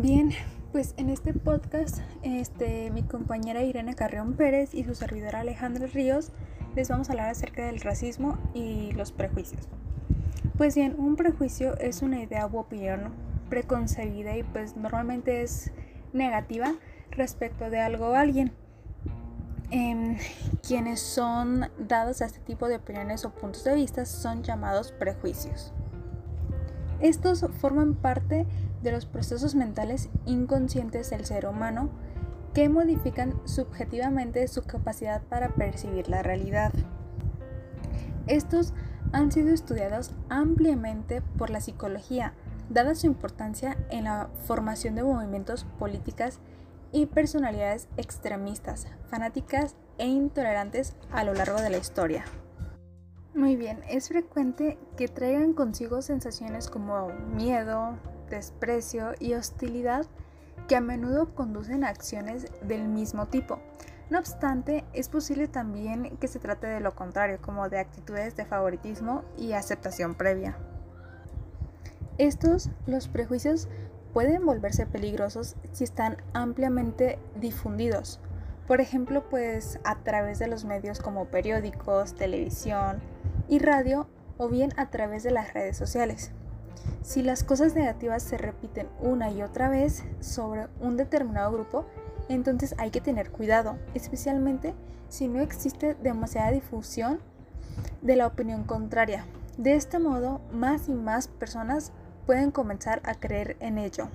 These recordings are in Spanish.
Bien, pues en este podcast, este, mi compañera Irene Carrión Pérez y su servidora Alejandra Ríos les vamos a hablar acerca del racismo y los prejuicios. Pues bien, un prejuicio es una idea u opinión preconcebida y pues normalmente es negativa respecto de algo o alguien. Em, quienes son dados a este tipo de opiniones o puntos de vista son llamados prejuicios. Estos forman parte de los procesos mentales inconscientes del ser humano que modifican subjetivamente su capacidad para percibir la realidad. Estos han sido estudiados ampliamente por la psicología, dada su importancia en la formación de movimientos políticas y personalidades extremistas, fanáticas e intolerantes a lo largo de la historia. Muy bien, es frecuente que traigan consigo sensaciones como miedo, desprecio y hostilidad que a menudo conducen a acciones del mismo tipo. No obstante, es posible también que se trate de lo contrario, como de actitudes de favoritismo y aceptación previa. Estos, los prejuicios, pueden volverse peligrosos si están ampliamente difundidos. Por ejemplo, pues a través de los medios como periódicos, televisión y radio o bien a través de las redes sociales. Si las cosas negativas se repiten una y otra vez sobre un determinado grupo, entonces hay que tener cuidado, especialmente si no existe demasiada difusión de la opinión contraria. De este modo, más y más personas pueden comenzar a creer en ello.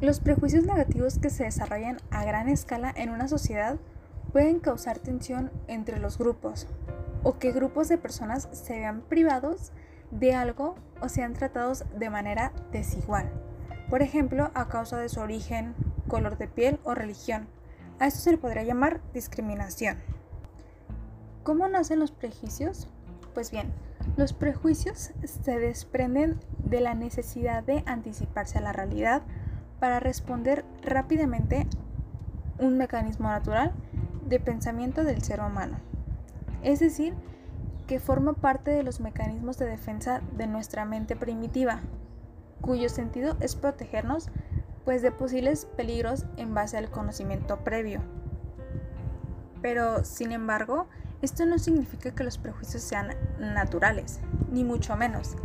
Los prejuicios negativos que se desarrollan a gran escala en una sociedad pueden causar tensión entre los grupos o que grupos de personas se vean privados de algo o sean tratados de manera desigual. Por ejemplo, a causa de su origen, color de piel o religión. A esto se le podría llamar discriminación. ¿Cómo nacen los prejuicios? Pues bien, los prejuicios se desprenden de la necesidad de anticiparse a la realidad para responder rápidamente un mecanismo natural de pensamiento del ser humano. Es decir, que forma parte de los mecanismos de defensa de nuestra mente primitiva, cuyo sentido es protegernos pues de posibles peligros en base al conocimiento previo. Pero, sin embargo, esto no significa que los prejuicios sean naturales, ni mucho menos.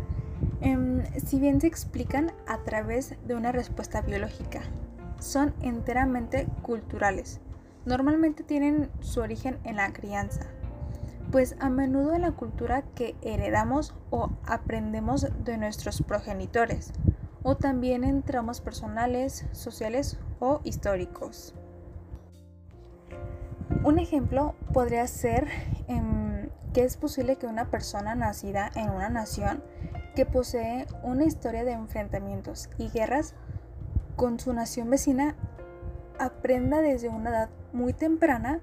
Em, si bien se explican a través de una respuesta biológica, son enteramente culturales. Normalmente tienen su origen en la crianza, pues a menudo en la cultura que heredamos o aprendemos de nuestros progenitores, o también en tramos personales, sociales o históricos. Un ejemplo podría ser em, que es posible que una persona nacida en una nación que posee una historia de enfrentamientos y guerras con su nación vecina aprenda desde una edad muy temprana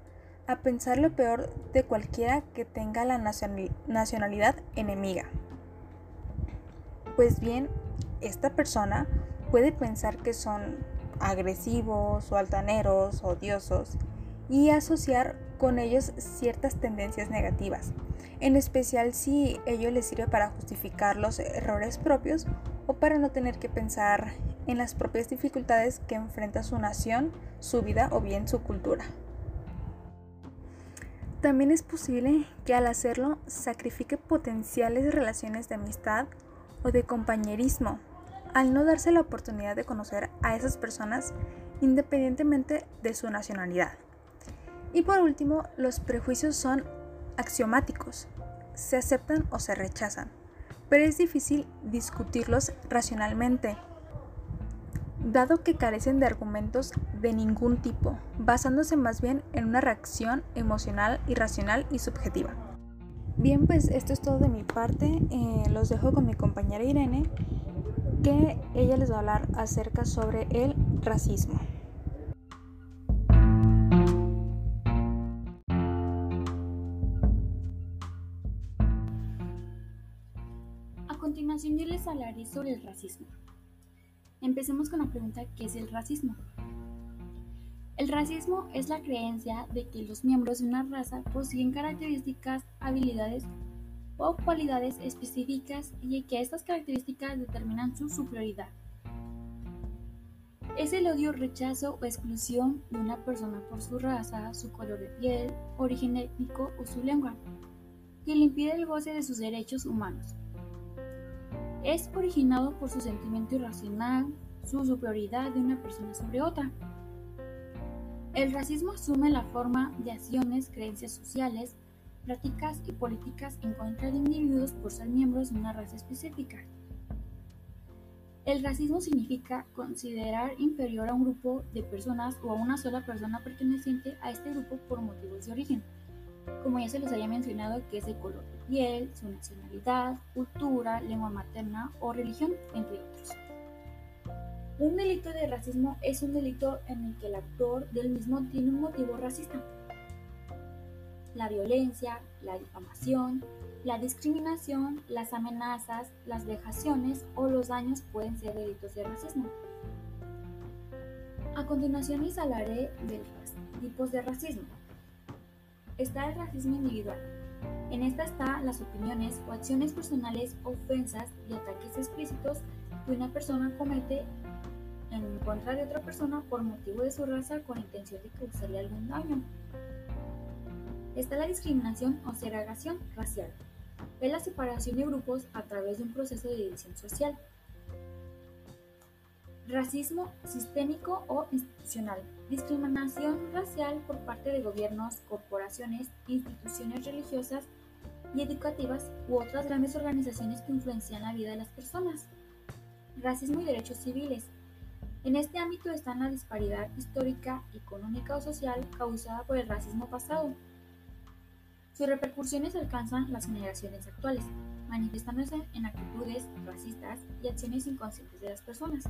a pensar lo peor de cualquiera que tenga la nacionalidad enemiga. Pues bien, esta persona puede pensar que son agresivos o altaneros, odiosos, y asociar con ellos ciertas tendencias negativas, en especial si ello les sirve para justificar los errores propios o para no tener que pensar en las propias dificultades que enfrenta su nación, su vida o bien su cultura. También es posible que al hacerlo sacrifique potenciales relaciones de amistad o de compañerismo, al no darse la oportunidad de conocer a esas personas independientemente de su nacionalidad. Y por último, los prejuicios son axiomáticos, se aceptan o se rechazan, pero es difícil discutirlos racionalmente dado que carecen de argumentos de ningún tipo, basándose más bien en una reacción emocional, irracional y subjetiva. Bien, pues esto es todo de mi parte. Eh, los dejo con mi compañera Irene, que ella les va a hablar acerca sobre el racismo. A continuación yo les hablaré sobre el racismo. Empecemos con la pregunta ¿qué es el racismo? El racismo es la creencia de que los miembros de una raza poseen características, habilidades o cualidades específicas y que estas características determinan su superioridad. Es el odio, rechazo o exclusión de una persona por su raza, su color de piel, origen étnico o su lengua, que le impide el goce de sus derechos humanos. Es originado por su sentimiento irracional, su superioridad de una persona sobre otra. El racismo asume la forma de acciones, creencias sociales, prácticas y políticas en contra de individuos por ser miembros de una raza específica. El racismo significa considerar inferior a un grupo de personas o a una sola persona perteneciente a este grupo por motivos de origen, como ya se les había mencionado que es el color de piel, su nacionalidad, cultura, lengua materna o religión, entre otros. Un delito de racismo es un delito en el que el actor del mismo tiene un motivo racista. La violencia, la difamación, la discriminación, las amenazas, las vejaciones o los daños pueden ser delitos de racismo. A continuación les hablaré de los tipos de racismo. Está el racismo individual. En esta están las opiniones o acciones personales, ofensas y ataques explícitos que una persona comete en contra de otra persona por motivo de su raza con intención de causarle algún daño. Está la discriminación o segregación racial. Es la separación de grupos a través de un proceso de división social. Racismo sistémico o institucional. Discriminación racial por parte de gobiernos, corporaciones, instituciones religiosas y educativas u otras grandes organizaciones que influencian la vida de las personas. Racismo y derechos civiles en este ámbito está la disparidad histórica, económica o social causada por el racismo pasado. Sus repercusiones alcanzan las generaciones actuales, manifestándose en actitudes racistas y acciones inconscientes de las personas.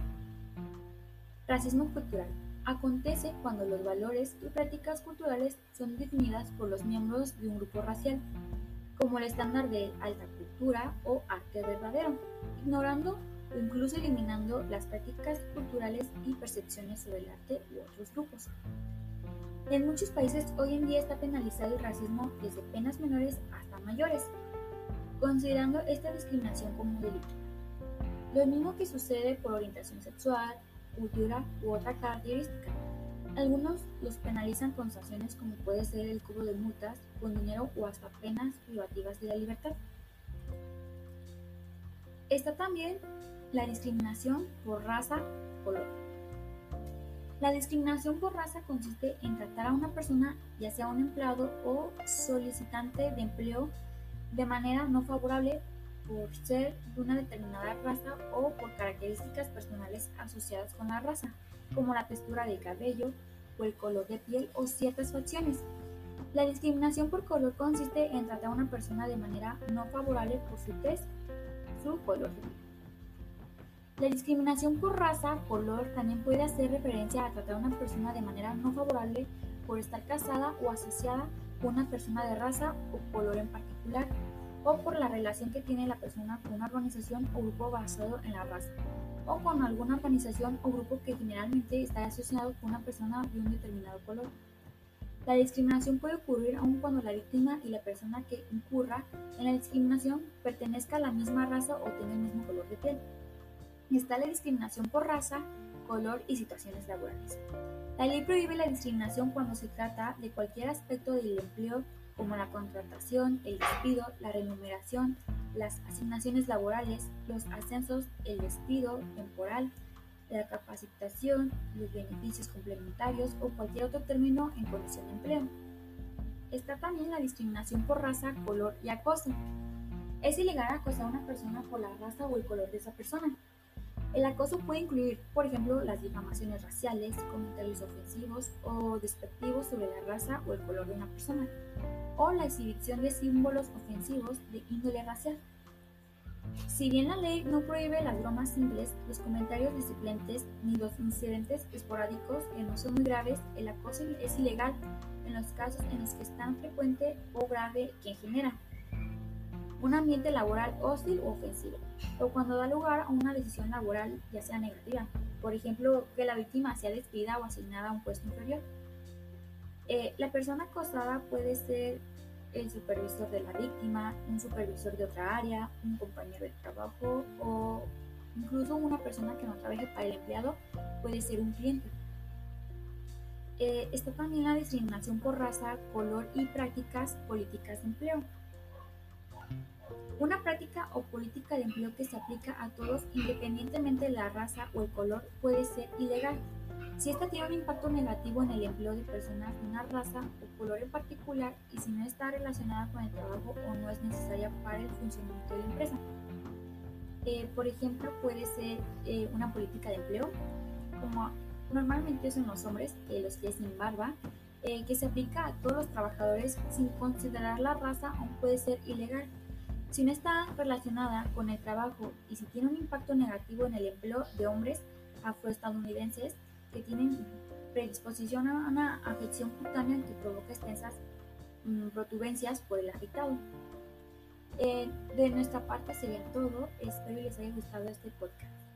Racismo cultural. Acontece cuando los valores y prácticas culturales son definidas por los miembros de un grupo racial, como el estándar de alta cultura o arte verdadero, ignorando o incluso eliminando las prácticas culturales y percepciones sobre el arte u otros grupos. En muchos países hoy en día está penalizado el racismo desde penas menores hasta mayores, considerando esta discriminación como un delito. Lo mismo que sucede por orientación sexual, cultura u otra característica. Algunos los penalizan con sanciones como puede ser el cobro de multas, con dinero o hasta penas privativas de la libertad. Está también la discriminación por raza, color. La discriminación por raza consiste en tratar a una persona, ya sea un empleado o solicitante de empleo, de manera no favorable por ser de una determinada raza o por características personales asociadas con la raza, como la textura del cabello o el color de piel o ciertas facciones. La discriminación por color consiste en tratar a una persona de manera no favorable por su tez, su color. La discriminación por raza, color, también puede hacer referencia a tratar a una persona de manera no favorable por estar casada o asociada con una persona de raza o color en particular, o por la relación que tiene la persona con una organización o grupo basado en la raza, o con alguna organización o grupo que generalmente está asociado con una persona de un determinado color. La discriminación puede ocurrir aun cuando la víctima y la persona que incurra en la discriminación pertenezca a la misma raza o tenga el mismo color de piel está la discriminación por raza, color y situaciones laborales. La ley prohíbe la discriminación cuando se trata de cualquier aspecto del empleo como la contratación, el despido, la remuneración, las asignaciones laborales, los ascensos, el despido temporal, la capacitación, los beneficios complementarios o cualquier otro término en condición de empleo. Está también la discriminación por raza, color y acoso. Es ilegal acosar a una persona por la raza o el color de esa persona. El acoso puede incluir, por ejemplo, las difamaciones raciales, comentarios ofensivos o despectivos sobre la raza o el color de una persona, o la exhibición de símbolos ofensivos de índole racial. Si bien la ley no prohíbe las bromas simples, los comentarios disciplentes ni los incidentes esporádicos que no son muy graves, el acoso es ilegal en los casos en los que es tan frecuente o grave que genera un ambiente laboral hostil o ofensivo, o cuando da lugar a una decisión laboral ya sea negativa, por ejemplo, que la víctima sea despedida o asignada a un puesto inferior. Eh, la persona acosada puede ser el supervisor de la víctima, un supervisor de otra área, un compañero de trabajo o incluso una persona que no trabaje para el empleado puede ser un cliente. Eh, está también la discriminación por raza, color y prácticas políticas de empleo. Una práctica o política de empleo que se aplica a todos independientemente de la raza o el color puede ser ilegal. Si esta tiene un impacto negativo en el empleo de personas de una raza o color en particular y si no está relacionada con el trabajo o no es necesaria para el funcionamiento de la empresa. Eh, por ejemplo, puede ser eh, una política de empleo, como normalmente son los hombres, eh, los que sin barba, que se aplica a todos los trabajadores sin considerar la raza o puede ser ilegal. Si no está relacionada con el trabajo y si tiene un impacto negativo en el empleo de hombres afroestadounidenses, que tienen predisposición a una afección cutánea que provoca extensas mm, protuberancias por el afectado. Eh, de nuestra parte sería todo, espero les haya gustado este podcast.